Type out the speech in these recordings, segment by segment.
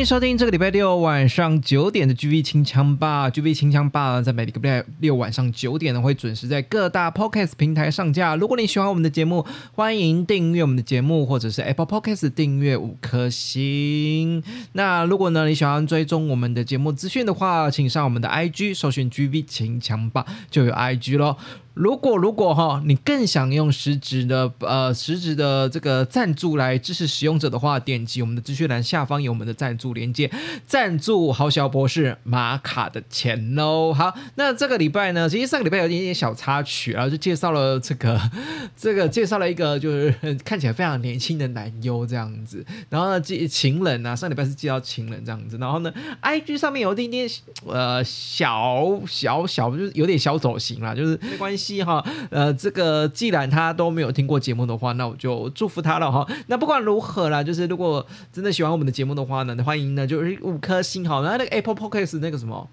迎收听这个礼拜六晚上九点的 GV 清枪吧，GV 清枪吧，在每个礼拜六晚上九点呢会准时在各大 Podcast 平台上架。如果你喜欢我们的节目，欢迎订阅我们的节目，或者是 Apple Podcast 订阅五颗星。那如果呢你喜欢追踪我们的节目资讯的话，请上我们的 IG 搜寻 GV 清枪吧，就有 IG 喽。如果如果哈，你更想用实质的呃实质的这个赞助来支持使用者的话，点击我们的资讯栏下方有我们的赞助链接，赞助豪小博士马卡的钱喽。好，那这个礼拜呢，其实上个礼拜有一点点小插曲，然后就介绍了这个 这个介绍了一个就是看起来非常年轻的男优这样子，然后呢，介情人啊，上礼拜是介绍情人这样子，然后呢，IG 上面有一点点呃小小小就是有点小走形啦，就是没关系。哈，呃，这个既然他都没有听过节目的话，那我就祝福他了哈。那不管如何啦，就是如果真的喜欢我们的节目的话呢，欢迎呢就是五颗星哈。然后那个 Apple Podcast 那个什么，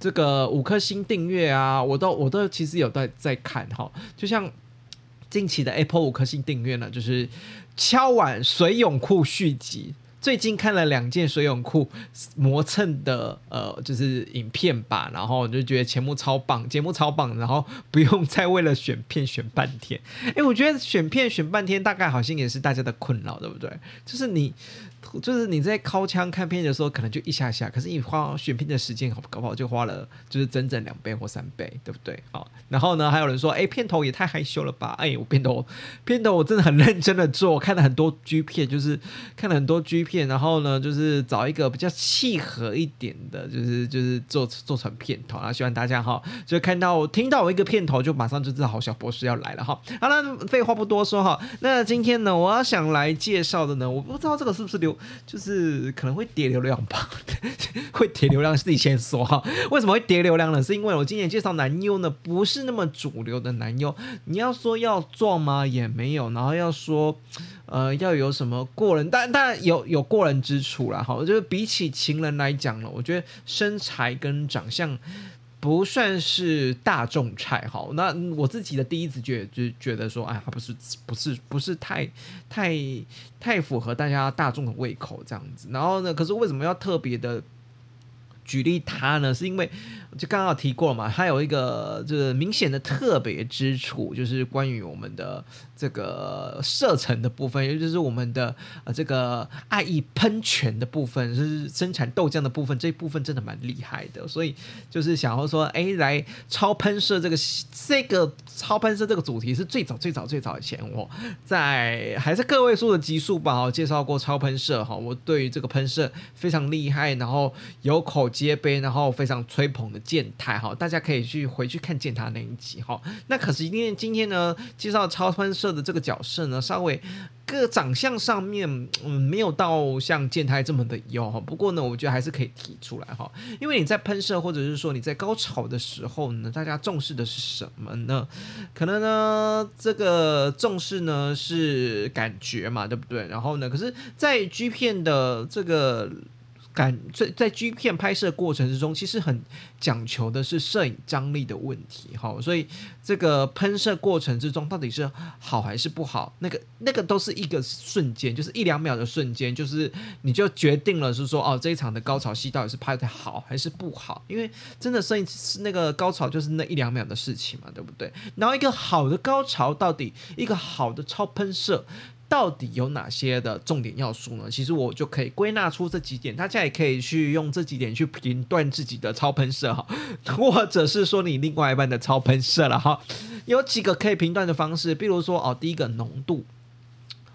这个五颗星订阅啊，我都我都其实有在在看哈。就像近期的 Apple 五颗星订阅呢，就是敲碗水泳裤续集。最近看了两件水泳裤磨蹭的呃，就是影片吧，然后我就觉得节目超棒，节目超棒，然后不用再为了选片选半天。诶，我觉得选片选半天，大概好像也是大家的困扰，对不对？就是你。就是你在尻枪看片的时候，可能就一下下，可是你花选片的时间好，搞不好就花了，就是整整两倍或三倍，对不对？好，然后呢，还有人说，哎，片头也太害羞了吧？哎，我片头，片头我真的很认真的做，看了很多 G 片，就是看了很多 G 片，然后呢，就是找一个比较契合一点的，就是就是做做成片头，然后希望大家哈，就看到听到我一个片头，就马上就知道好小博士要来了哈。好了，废话不多说哈，那今天呢，我要想来介绍的呢，我不知道这个是不是流。就是可能会跌流量吧，会跌流量，自己先说哈。为什么会跌流量呢？是因为我今年介绍男优呢，不是那么主流的男优。你要说要壮吗？也没有。然后要说，呃，要有什么过人，但但有有过人之处啦。哈，就是比起情人来讲呢，我觉得身材跟长相。不算是大众菜哈，那我自己的第一直觉就觉得说，哎，他不是不是不是太太太符合大家大众的胃口这样子。然后呢，可是为什么要特别的举例他呢？是因为就刚刚提过了嘛，它有一个就是明显的特别之处，就是关于我们的。这个射程的部分，也就是我们的呃这个爱意喷泉的部分，就是生产豆浆的部分，这一部分真的蛮厉害的。所以就是想要说，哎，来超喷射这个这个超喷射这个主题是最早最早最早以前我在还是个位数的级数吧，我介绍过超喷射哈。我对于这个喷射非常厉害，然后有口皆碑，然后非常吹捧的健太哈，大家可以去回去看健太那一集哈。那可是今天今天呢，介绍超喷射的这个角色呢，稍微个长相上面，嗯，没有到像健太这么的优哈。不过呢，我觉得还是可以提出来哈，因为你在喷射或者是说你在高潮的时候呢，大家重视的是什么呢？可能呢，这个重视呢是感觉嘛，对不对？然后呢，可是，在 G 片的这个。感在在 G 片拍摄过程之中，其实很讲求的是摄影张力的问题，哈，所以这个喷射过程之中到底是好还是不好，那个那个都是一个瞬间，就是一两秒的瞬间，就是你就决定了是说，哦，这一场的高潮戏到底是拍得好还是不好，因为真的摄影是那个高潮就是那一两秒的事情嘛，对不对？然后一个好的高潮到底一个好的超喷射。到底有哪些的重点要素呢？其实我就可以归纳出这几点，大家也可以去用这几点去评断自己的超喷射哈，或者是说你另外一半的超喷射了哈。有几个可以评断的方式，比如说哦，第一个浓度。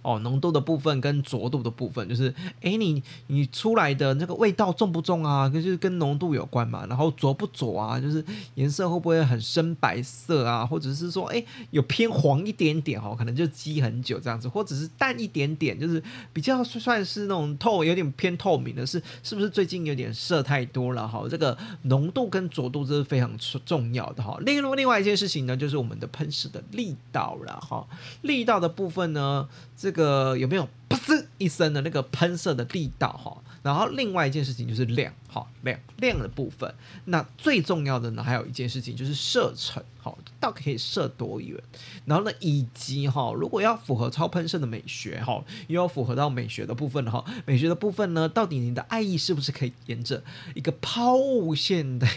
哦，浓度的部分跟浊度的部分，就是哎，你你出来的那个味道重不重啊？就是跟浓度有关嘛。然后浊不浊啊？就是颜色会不会很深白色啊？或者是说哎，有偏黄一点点哦，可能就积很久这样子，或者是淡一点点，就是比较算是那种透，有点偏透明的是，是不是最近有点色太多了哈？这个浓度跟浊度这是非常重要的哈。另外另外一件事情呢，就是我们的喷射的力道了哈。力道的部分呢，这个个有没有噗呲一声的那个喷射的力道哈？然后另外一件事情就是量，哈量量的部分。那最重要的呢，还有一件事情就是射程，哈，到底可以射多远？然后呢，以及哈，如果要符合超喷射的美学，哈，又要符合到美学的部分哈，美学的部分呢，到底你的爱意是不是可以沿着一个抛物线的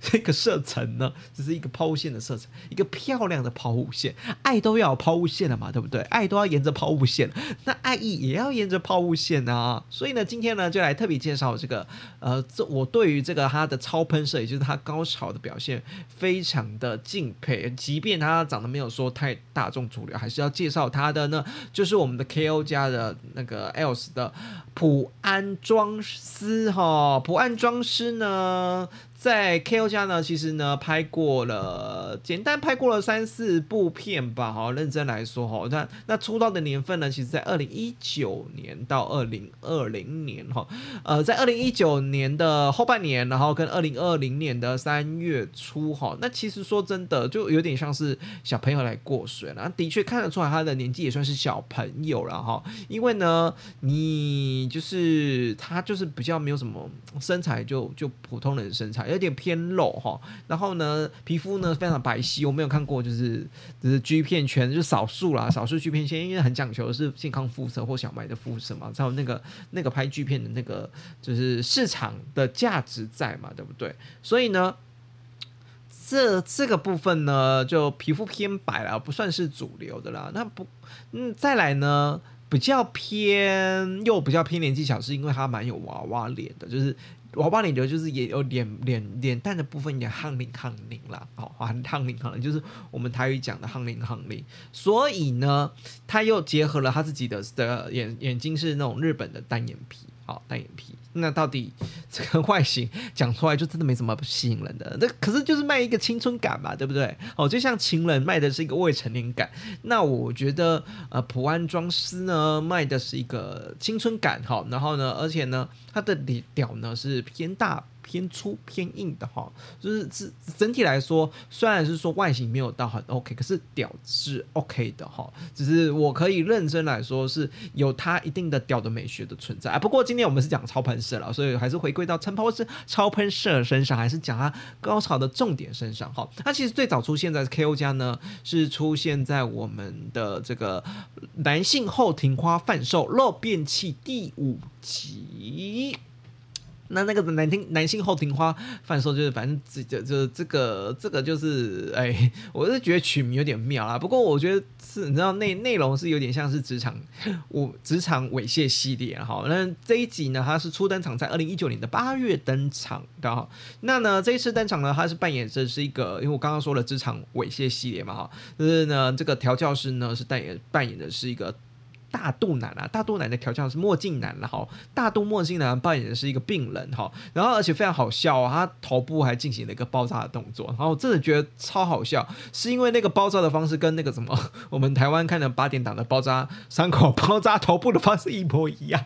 这个射程呢？只是一个抛物线的射程，一个漂亮的抛物线，爱都要有抛物线了嘛，对不对？爱都要沿着抛物线，那爱意也要沿着抛物线啊。所以呢，今天呢，就来。特别介绍这个，呃，这我对于这个它的超喷射，也就是它高潮的表现，非常的敬佩。即便它长得没有说太大众主流，还是要介绍它的呢。就是我们的 KO 家的那个 Else 的普安装师哈，普安装师呢。在 KO 家呢，其实呢拍过了，简单拍过了三四部片吧。好，认真来说哈，那那出道的年份呢，其实在二零一九年到二零二零年哈，呃，在二零一九年的后半年，然后跟二零二零年的三月初哈，那其实说真的，就有点像是小朋友来过水了。的确看得出来他的年纪也算是小朋友了哈，因为呢，你就是他就是比较没有什么身材就，就就普通人身材。有点偏露哈，然后呢，皮肤呢非常白皙，我没有看过，就是就是 G 片圈就是少数啦，少数 G 片圈，因为很讲求的是健康肤色或小麦的肤色嘛，才有那个那个拍 G 片的那个就是市场的价值在嘛，对不对？所以呢，这这个部分呢，就皮肤偏白了，不算是主流的啦。那不，嗯，再来呢，比较偏又比较偏年纪小，是因为它蛮有娃娃脸的，就是。娃娃脸的，就是也有脸脸脸蛋的部分也夯灵夯灵啦，好，很夯灵夯灵，就是我们台语讲的夯灵夯灵。所以呢，他又结合了他自己的的眼眼睛是那种日本的单眼皮。好，单眼皮，那到底这个外形讲出来就真的没什么吸引人的，那可是就是卖一个青春感嘛，对不对？哦，就像情人卖的是一个未成年感，那我觉得呃普安装丝呢卖的是一个青春感，好，然后呢，而且呢，它的屌呢是偏大。偏粗偏硬的哈，就是整整体来说，虽然是说外形没有到很 OK，可是屌是 OK 的哈。只是我可以认真来说，是有它一定的屌的美学的存在啊。不过今天我们是讲超喷射了，所以还是回归到超喷射超喷射身上，还是讲它高潮的重点身上哈。它其实最早出现在 KO 家呢，是出现在我们的这个男性后庭花贩售漏便器第五集。那那个男听男性后庭花贩售就是反正这就就这个这个就是哎，我是觉得取名有点妙啦。不过我觉得是，你知道内内容是有点像是职场我职场猥亵系列哈。那这一集呢，它是初登场在二零一九年的八月登场的哈。那呢这一次登场呢，他是扮演着是一个，因为我刚刚说了职场猥亵系列嘛哈，就是呢这个调教师呢是扮演扮演的是一个。大肚腩啊，大肚腩的调教是墨镜男了哈，大肚墨镜男扮演的是一个病人。哈，然后而且非常好笑啊，他头部还进行了一个包扎的动作，然后我真的觉得超好笑，是因为那个包扎的方式跟那个什么我们台湾看的八点档的包扎伤口、包扎头部的方式一模一样，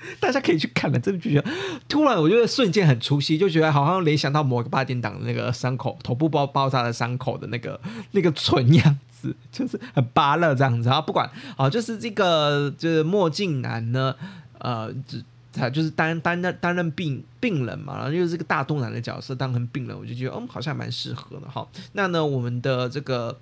大家可以去看了，真的觉得突然我觉得瞬间很出戏，就觉得好像联想到某个八点档的那个伤口头部包包扎的伤口的那个那个蠢样子。就是很芭乐这样子，然后不管啊，就是这个就是墨镜男呢，呃，他就是担担任担任病病人嘛，然后就是这个大肚腩的角色当成病人，我就觉得嗯，好像蛮适合的哈。那呢，我们的这个。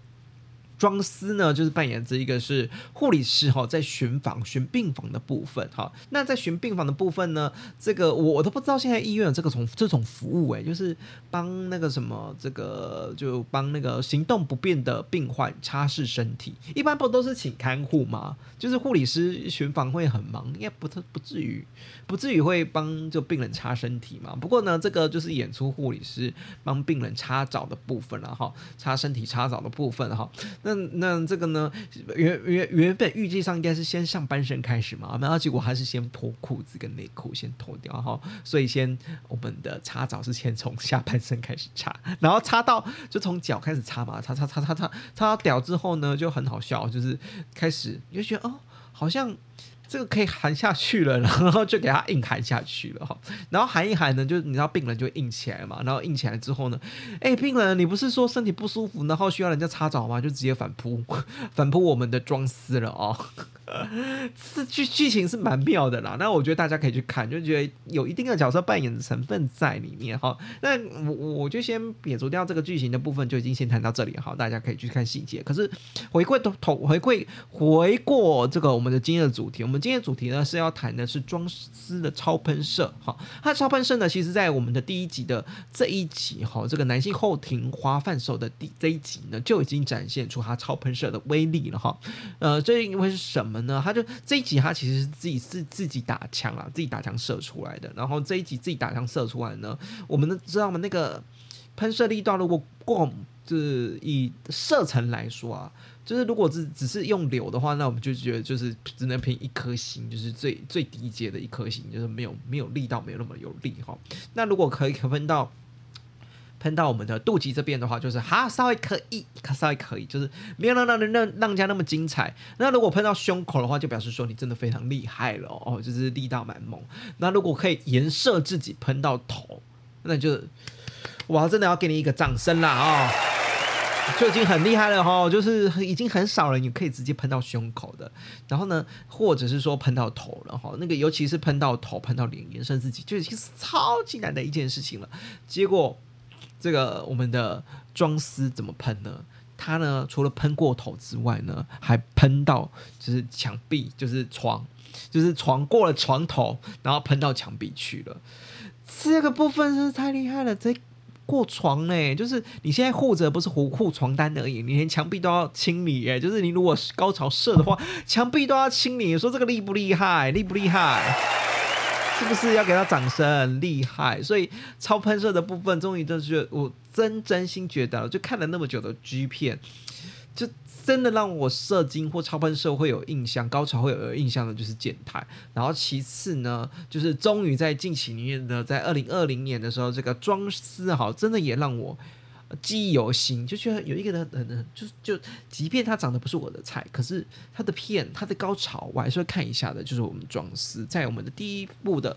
装丝呢，就是扮演这一个是护理师哈，在巡房巡病房的部分哈。那在巡病房的部分呢，这个我都不知道现在医院有这个种这种服务诶，就是帮那个什么这个就帮那个行动不便的病患擦拭身体。一般不都是请看护吗？就是护理师巡房会很忙，应该不不不至于不至于会帮就病人擦身体嘛。不过呢，这个就是演出护理师帮病人擦澡的部分了哈，擦身体擦澡的部分哈。那那这个呢，原原原本预计上应该是先上半身开始嘛，然后结果还是先脱裤子跟内裤先脱掉哈，所以先我们的擦澡是先从下半身开始擦，然后擦到就从脚开始擦嘛，擦擦擦擦擦擦到屌之后呢，就很好笑，就是开始你就觉得哦，好像。这个可以含下去了，然后就给他硬含下去了哈。然后含一含呢，就你知道病人就硬起来嘛。然后硬起来之后呢，哎，病人你不是说身体不舒服，然后需要人家擦澡吗？就直接反扑，反扑我们的装丝了哦。这剧剧情是蛮妙的啦。那我觉得大家可以去看，就觉得有一定的角色扮演的成分在里面哈。那我我就先撇除掉这个剧情的部分，就已经先谈到这里哈。大家可以去看细节。可是回归头回归回过这个我们的今天的主题，我们。今天主题呢是要谈的是装丝的超喷射，哈，它超喷射呢，其实在我们的第一集的这一集，哈，这个男性后庭花范手的第这一集呢，就已经展现出它超喷射的威力了，哈，呃，这因为是什么呢？他就这一集他其实是自己是自己打枪啊，自己打枪射出来的，然后这一集自己打枪射出来呢，我们都知道吗？那个喷射力道如果过，就是以射程来说啊。就是如果只只是用流的话，那我们就觉得就是只能凭一颗星，就是最最低阶的一颗星，就是没有没有力道，没有那么有力哈。那如果可以可分到喷到我们的肚脐这边的话，就是哈稍微可以，稍微可以，就是没有让让让让家那么精彩。那如果喷到胸口的话，就表示说你真的非常厉害了哦，就是力道蛮猛。那如果可以颜射自己喷到头，那就我真的要给你一个掌声啦啊！哦就已经很厉害了哈，就是已经很少了，你可以直接喷到胸口的，然后呢，或者是说喷到头了哈，那个尤其是喷到头、喷到脸、颜射自己，就已经是超级难的一件事情了。结果这个我们的装丝怎么喷呢？它呢，除了喷过头之外呢，还喷到就是墙壁，就是床，就是床过了床头，然后喷到墙壁去了。这个部分是太厉害了，这。过床呢，就是你现在护着不是护护床单而已，你连墙壁都要清理哎，就是你如果高潮射的话，墙壁都要清理。你说这个厉不厉害？厉不厉害？是不是要给他掌声？厉害！所以超喷射的部分，终于就是我真真心觉得，就看了那么久的 G 片，就。真的让我射精或超喷射会有印象，高潮会有印象的就是剪台，然后其次呢，就是终于在近期里面的，在二零二零年的时候，这个装丝哈，真的也让我记忆犹新，就觉得有一个人很很就就，即便他长得不是我的菜，可是他的片他的高潮我还是会看一下的，就是我们装丝在我们的第一部的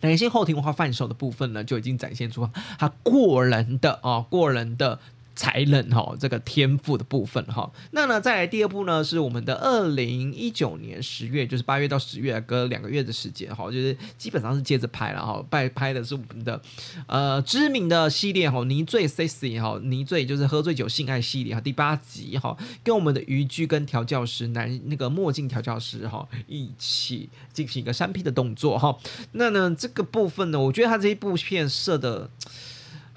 男性后庭文化范畴的部分呢，就已经展现出他过人的啊过人的。才能哈，这个天赋的部分哈，那呢，在第二部呢，是我们的二零一九年十月，就是八月到十月，隔两个月的时间哈，就是基本上是接着拍了哈，拍拍的是我们的呃知名的系列哈，泥醉 sexy 哈，泥醉就是喝醉酒性爱系列哈，第八集哈，跟我们的渔具跟调教师男那个墨镜调教师哈一起进行一个三 P 的动作哈，那呢这个部分呢，我觉得他这一部片设的。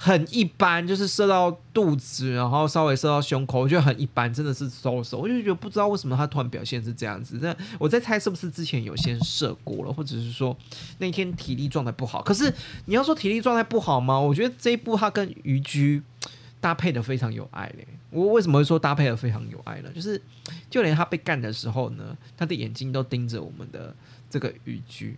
很一般，就是射到肚子，然后稍微射到胸口，我觉得很一般，真的是收手。我就觉得不知道为什么他突然表现是这样子。那我在猜是不是之前有先射过了，或者是说那天体力状态不好。可是你要说体力状态不好吗？我觉得这一部他跟鱼居搭配的非常有爱嘞。我为什么会说搭配的非常有爱呢？就是就连他被干的时候呢，他的眼睛都盯着我们的这个鱼居，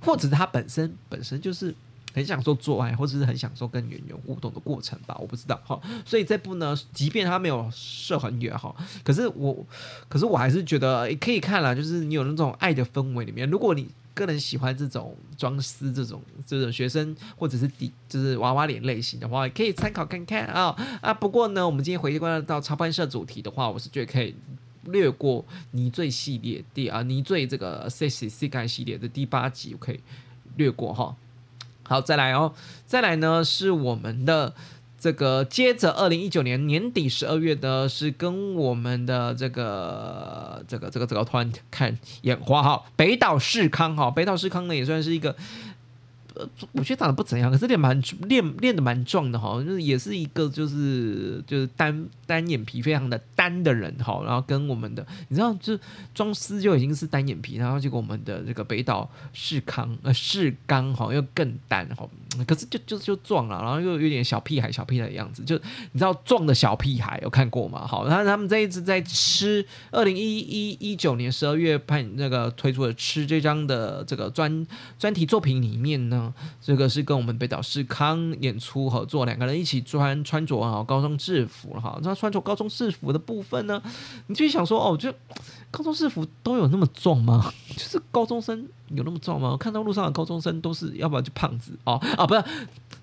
或者是他本身本身就是。很享受做爱，或者是很享受跟演员互动的过程吧，我不知道哈。所以这部呢，即便他没有射很远哈，可是我，可是我还是觉得可以看了，就是你有那种爱的氛围里面。如果你个人喜欢这种装丝这种这种学生或者是底就是娃娃脸类型的话，可以参考看看啊啊。不过呢，我们今天回归到超喷射主题的话，我是觉得可以略过泥醉系列第啊泥醉这个 sexy sky 系列的第八集，我可以略过哈。好，再来哦，再来呢是我们的这个，接着二零一九年年底十二月的，是跟我们的这个这个这个这个突然看眼花哈，北岛世康哈，北岛世康呢也算是一个。呃，我觉得长得不怎样，可是练蛮练练的蛮壮的哈，就是也是一个就是就是单单眼皮非常的单的人哈，然后跟我们的你知道就装丝就已经是单眼皮，然后结果我们的这个北岛世康呃世刚哈又更单哈，可是就就就撞了，然后又有点小屁孩小屁孩的样子，就你知道撞的小屁孩有看过吗？好，然后他们这一次在吃二零一一一九年十二月拍那个推出的《吃》这张的这个专专题作品里面呢，这个是跟我们北岛世康演出合作，两个人一起穿穿着啊高中制服哈，那穿着高中制服的部分呢，你就想说哦，就高中制服都有那么壮吗？就是高中生有那么壮吗？我看到路上的高中生都是要不然就胖子哦啊，不是，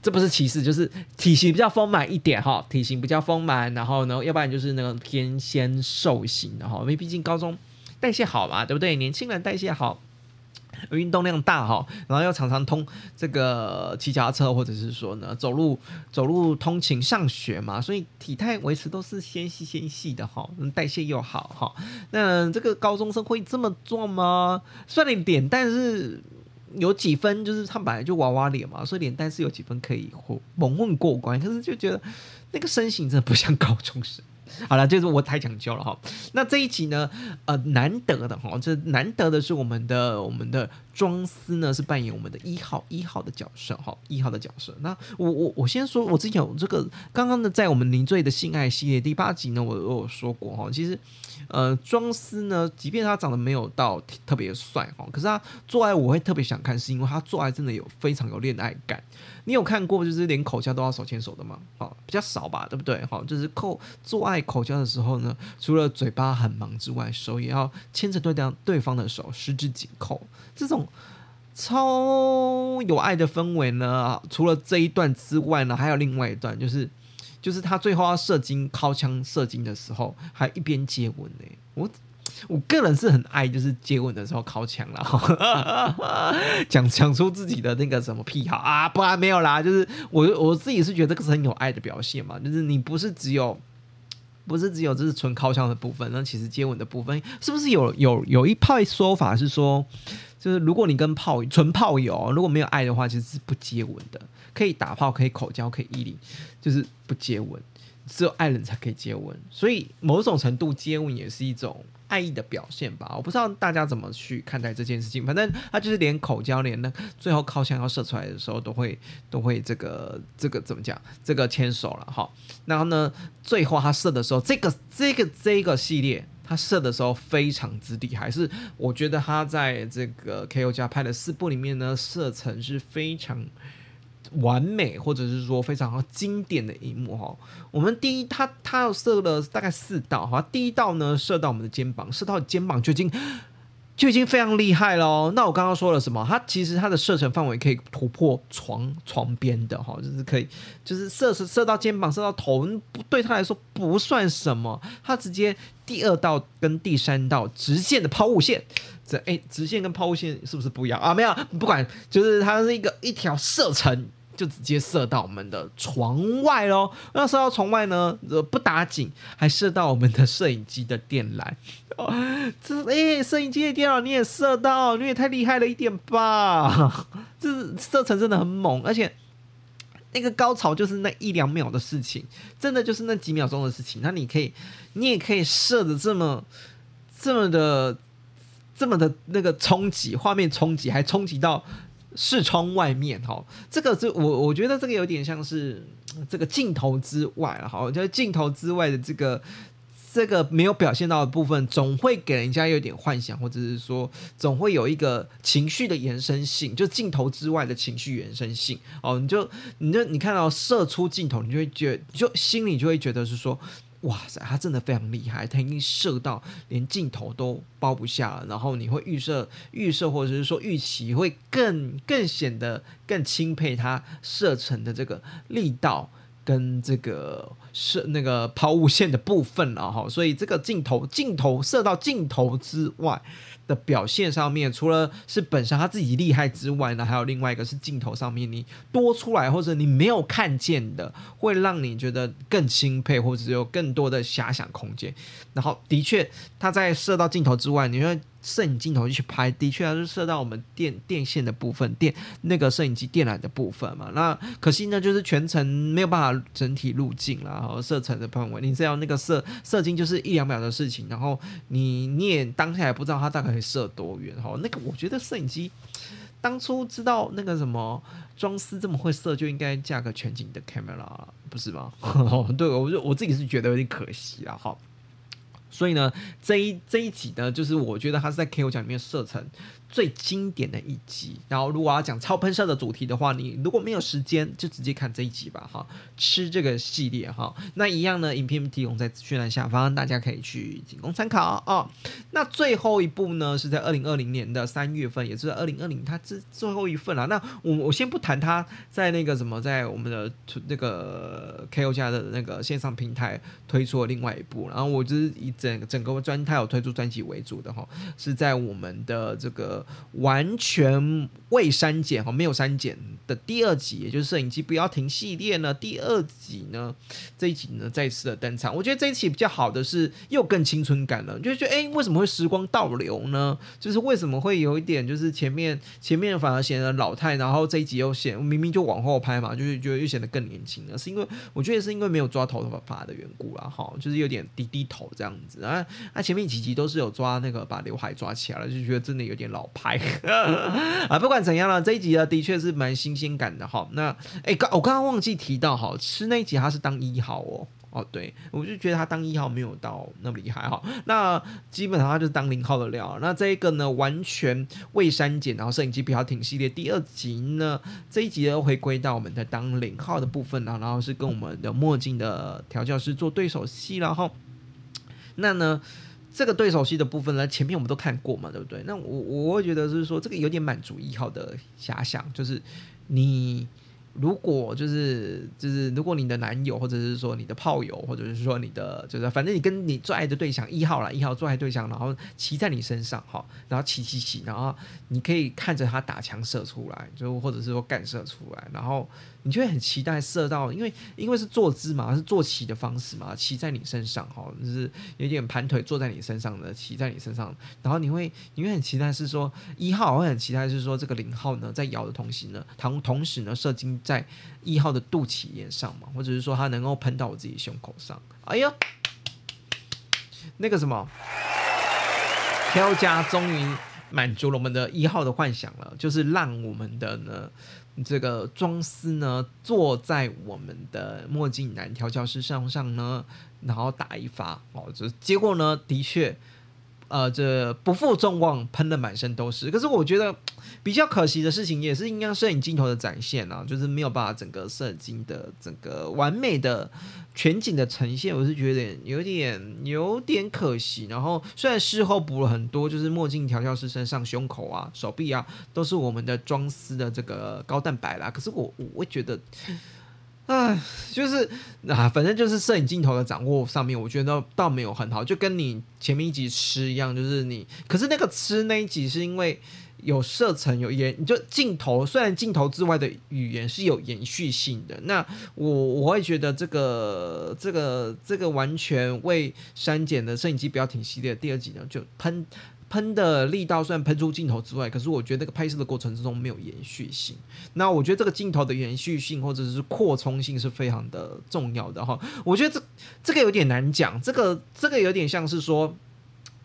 这不是歧视，就是体型比较丰满一点哈，体型比较丰满，然后呢，要不然就是那种偏纤瘦型的哈，因为毕竟高中代谢好嘛，对不对？年轻人代谢好。运动量大哈，然后又常常通这个骑脚踏车，或者是说呢走路走路通勤上学嘛，所以体态维持都是纤细纤细的哈，代谢又好哈。那这个高中生会这么壮吗？虽然脸蛋是有几分，就是他本来就娃娃脸嘛，所以脸蛋是有几分可以蒙混过关，可是就觉得那个身形真的不像高中生。好了，就是我太讲究了哈。那这一集呢，呃，难得的哈，这难得的是我们的我们的庄司呢是扮演我们的一号一号的角色哈，一号的角色。那我我我先说，我之前有这个刚刚的在我们零罪的性爱系列第八集呢，我我有说过哈，其实呃，庄司呢，即便他长得没有到特别帅哈，可是他做爱我会特别想看，是因为他做爱真的有非常有恋爱感。你有看过就是连口交都要手牵手的吗？好，比较少吧，对不对？好，就是扣做爱口交的时候呢，除了嘴巴很忙之外，手也要牵着对方对方的手，十指紧扣。这种超有爱的氛围呢，除了这一段之外呢，还有另外一段，就是就是他最后要射精、尻枪射精的时候，还一边接吻呢。我。我个人是很爱，就是接吻的时候靠墙了，讲讲出自己的那个什么癖好啊，不然没有啦，就是我我自己是觉得这个是很有爱的表现嘛，就是你不是只有，不是只有这是纯靠枪的部分，那其实接吻的部分是不是有有有一派说法是说，就是如果你跟炮纯炮友如果没有爱的话，其实是不接吻的，可以打炮，可以口交，可以衣领，就是不接吻，只有爱人才可以接吻，所以某种程度接吻也是一种。爱意的表现吧，我不知道大家怎么去看待这件事情。反正他就是连口交，连那最后靠枪要射出来的时候，都会都会这个这个怎么讲？这个牵手了哈。然后呢，最后他射的时候，这个这个这个系列他射的时候非常之厉害，是我觉得他在这个 KO 加拍的四部里面呢，射程是非常。完美，或者是说非常经典的一幕哈。我们第一，他他要射了大概四道哈。第一道呢，射到我们的肩膀，射到肩膀就已经就已经非常厉害喽。那我刚刚说了什么？它其实它的射程范围可以突破床床边的哈，就是可以，就是射射到肩膀，射到头，对他来说不算什么。他直接第二道跟第三道直线的抛物线，这哎，直线跟抛物线是不是不一样啊？没有，不管，就是它是一个一条射程。就直接射到我们的床外喽。那射到床外呢，不打紧，还射到我们的摄影机的电缆。哦，这哎，摄影机的电脑你也射到，你也太厉害了一点吧？这射程真的很猛，而且那个高潮就是那一两秒的事情，真的就是那几秒钟的事情。那你可以，你也可以射的这么这么的这么的那个冲击，画面冲击，还冲击到。视窗外面哈，这个是我我觉得这个有点像是这个镜头之外哈，就是镜头之外的这个这个没有表现到的部分，总会给人家有点幻想，或者是说总会有一个情绪的延伸性，就镜头之外的情绪延伸性哦，你就你就你看到射出镜头，你就会觉就心里就会觉得是说。哇塞，他真的非常厉害，他已经射到连镜头都包不下了。然后你会预设、预设或者是说预期，会更更显得更钦佩他射程的这个力道跟这个射那个抛物线的部分了哈。所以这个镜头镜头射到镜头之外。的表现上面，除了是本身他自己厉害之外呢，还有另外一个是镜头上面你多出来或者你没有看见的，会让你觉得更钦佩，或者有更多的遐想空间。然后，的确，他在射到镜头之外，你会。摄影镜头去拍，的确它是射到我们电电线的部分，电那个摄影机电缆的部分嘛。那可惜呢，就是全程没有办法整体入镜啦，然后射程的范围，你只要那个射射精就是一两秒的事情，然后你你也当下也不知道它大概会射多远哈。那个我觉得摄影机当初知道那个什么庄司这么会射，就应该架个全景的 camera，不是吗？对，我就我自己是觉得有点可惜啊。好，所以呢，这一这一集呢，就是我觉得它是在 KO 奖里面射程最经典的一集，然后如果要讲超喷射的主题的话，你如果没有时间，就直接看这一集吧，哈，吃这个系列哈，那一样呢，影片提供在资讯栏下方，大家可以去仅供参考啊、那最后一部呢，是在二零二零年的三月份，也是二零二零，它这最后一份了。那我我先不谈它在那个什么，在我们的那个 KO 家的那个线上平台推出了另外一部，然后我就是以整整个专，它有推出专辑为主的哈，是在我们的这个。完全未删减哈，没有删减的第二集，也就是摄影机不要停系列呢。第二集呢，这一集呢再次的登场。我觉得这一期比较好的是又更青春感了，就觉得哎，为什么会时光倒流呢？就是为什么会有一点，就是前面前面反而显得老态，然后这一集又显明明就往后拍嘛，就是觉得又显得更年轻了。是因为我觉得是因为没有抓头发发的缘故啦，哈，就是有点低低头这样子啊。那前面几集都是有抓那个把刘海抓起来了，就觉得真的有点老。派啊，不管怎样了，这一集呢的确是蛮新鲜感的哈。那哎，刚我刚刚忘记提到哈，吃那一集他是当一号哦哦，对我就觉得他当一号没有到那么厉害哈。那基本上他就是当零号的料。那这一个呢，完全未删减，然后摄影机比较挺系列第二集呢，这一集又回归到我们的当零号的部分呢，然后是跟我们的墨镜的调教师做对手戏，然后那呢。这个对手戏的部分呢，前面我们都看过嘛，对不对？那我我会觉得就是说，这个有点满足一号的遐想，就是你如果就是就是如果你的男友或者是说你的炮友或者是说你的就是反正你跟你最爱的对象一号啦，一号最爱对象，然后骑在你身上哈，然后骑骑骑，然后你可以看着他打枪射出来，就或者是说干射出来，然后。你就会很期待射到，因为因为是坐姿嘛，是坐骑的方式嘛，骑在你身上哈，就是有点盘腿坐在你身上的，骑在你身上，然后你会你会很期待是说一号会很期待是说这个零号呢在摇的同时呢，同同时呢射精在一号的肚脐眼上嘛，或者是说它能够喷到我自己胸口上，哎呀，那个什么，KO 家终于满足了我们的一号的幻想了，就是让我们的呢。这个庄司呢，坐在我们的墨镜男调教师身上呢，然后打一发哦，就结果呢，的确。呃，这不负众望，喷的满身都是。可是我觉得 比较可惜的事情，也是应该摄影镜头的展现啊，就是没有办法整个射精的整个完美的全景的呈现，我是觉得有点有点可惜。然后虽然事后补了很多，就是墨镜调教师身上胸口啊、手臂啊，都是我们的装丝的这个高蛋白啦。可是我我会觉得。唉，就是啊，反正就是摄影镜头的掌握上面，我觉得倒没有很好，就跟你前面一集吃一样，就是你，可是那个吃那一集是因为有射程有延，就镜头虽然镜头之外的语言是有延续性的，那我我会觉得这个这个这个完全未删减的摄影机不要停系列第二集呢，就喷。喷的力道虽然喷出镜头之外，可是我觉得那个拍摄的过程之中没有延续性。那我觉得这个镜头的延续性或者是扩充性是非常的重要的哈。我觉得这这个有点难讲，这个这个有点像是说。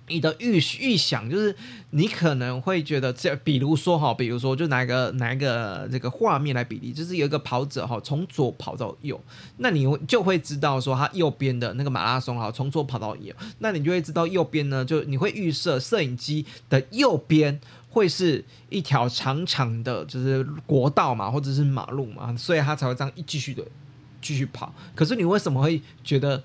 你的预预想就是，你可能会觉得这，比如说哈，比如说就拿一个拿一个这个画面来比例，就是有一个跑者哈，从左跑到右，那你就会知道说他右边的那个马拉松哈，从左跑到右，那你就会知道右边呢，就你会预设摄影机的右边会是一条长长的，就是国道嘛，或者是马路嘛，所以他才会这样一继续的继续跑。可是你为什么会觉得？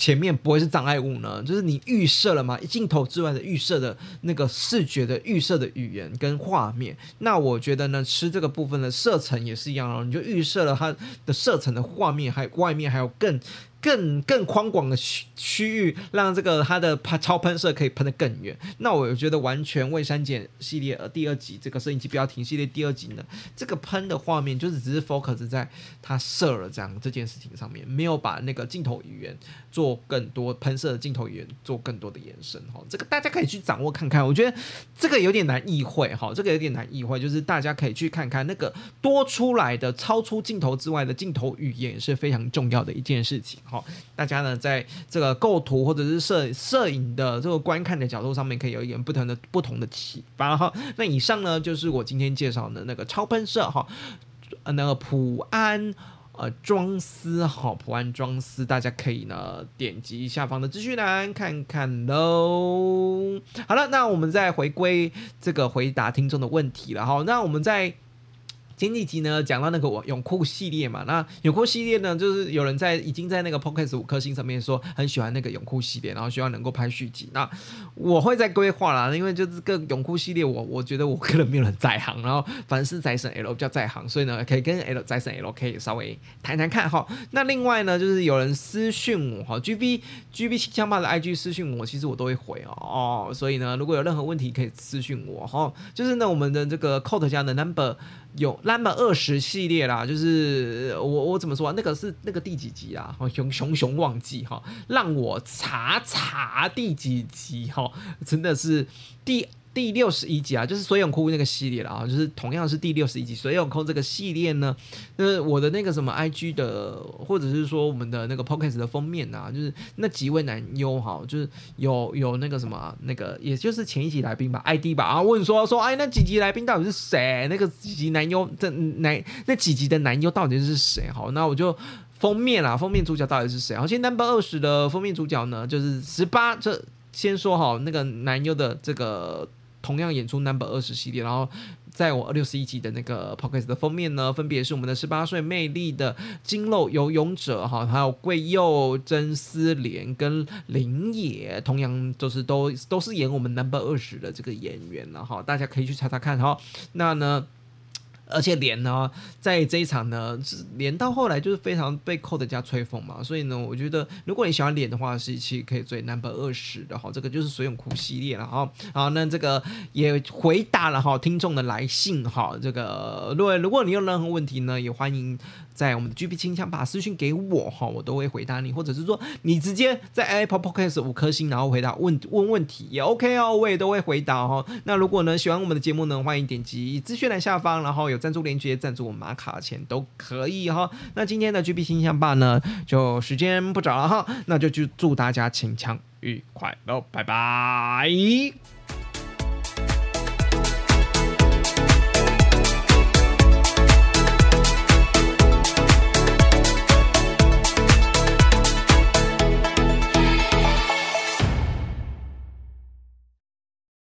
前面不会是障碍物呢？就是你预设了嘛，镜头之外的预设的那个视觉的预设的语言跟画面。那我觉得呢，吃这个部分的射程也是一样哦，你就预设了它的射程的画面，还外面还有更。更更宽广的区区域，让这个它的超喷射可以喷得更远。那我觉得完全未删减系列呃第二集这个摄影机不要停系列第二集呢，这个喷的画面就是只是 focus 在它射了这样这件事情上面，没有把那个镜头语言做更多喷射的镜头语言做更多的延伸哈。这个大家可以去掌握看看，我觉得这个有点难意会哈，这个有点难意会，就是大家可以去看看那个多出来的超出镜头之外的镜头语言是非常重要的一件事情。好，大家呢在这个构图或者是摄摄影的这个观看的角度上面，可以有一点不同的不同的启发哈。那以上呢就是我今天介绍的那个超喷射哈，那个普安。呃，装丝好，普安装丝，大家可以呢点击下方的资讯栏看看喽。好了，那我们再回归这个回答听众的问题了哈。那我们在。前几集呢讲到那个我泳裤系列嘛，那泳裤系列呢，就是有人在已经在那个 Podcast 五颗星上面说很喜欢那个泳裤系列，然后希望能够拍续集。那我会再规划啦，因为就是个泳裤系列我，我觉得我个人没有人在行，然后凡是财神 L 比较在行，所以呢可以跟 L 财神 L 可以稍微谈谈看哈。那另外呢，就是有人私讯我哈，GB GB 七枪吧的 IG 私讯我，其实我都会回哦，哦，所以呢，如果有任何问题可以私讯我哈。就是呢，我们的这个 Coat 家的 Number。有 number 二十系列啦，就是我我怎么说啊？那个是那个第几集啊？熊熊熊忘记哈，让我查查第几集哈，真的是第。第六十一集啊，就是水泳裤那个系列了啊，就是同样是第六十一集水泳裤这个系列呢，就是我的那个什么 IG 的，或者是说我们的那个 Podcast 的封面啊，就是那几位男优哈，就是有有那个什么那个，也就是前一集来宾吧，ID 吧啊，问说说哎，那几集来宾到底是谁？那个几集男优这男那几集的男优到底是谁？好，那我就封面啦，封面主角到底是谁？好，现在 Number 二十的封面主角呢，就是十八，这先说好那个男优的这个。同样演出 Number 二十系列，然后在我六十一集的那个 p o c k e t 的封面呢，分别是我们的十八岁魅力的金肉游泳者哈，还有贵佑真丝莲跟林野，同样就是都都是演我们 Number 二十的这个演员了哈，大家可以去查查看哈。那呢？而且连呢，在这一场呢，是连到后来就是非常被扣的加吹风嘛，所以呢，我觉得如果你喜欢连的话，是其实可以追 Number 二十的哈，这个就是水泳裤系列了哈。好，那这个也回答了哈听众的来信哈，这个如果如果你有任何问题呢，也欢迎。在我们的 GV 清枪把私讯给我哈，我都会回答你，或者是说你直接在 Apple Podcast 五颗星，然后回答问问问题也 OK 哦，我也都会回答哈。那如果呢喜欢我们的节目呢，欢迎点击资讯栏下方，然后有赞助链接，赞助我马卡钱都可以哈。那今天的 GV 清枪吧呢，就时间不早了哈，那就祝祝大家请枪愉快喽，拜拜。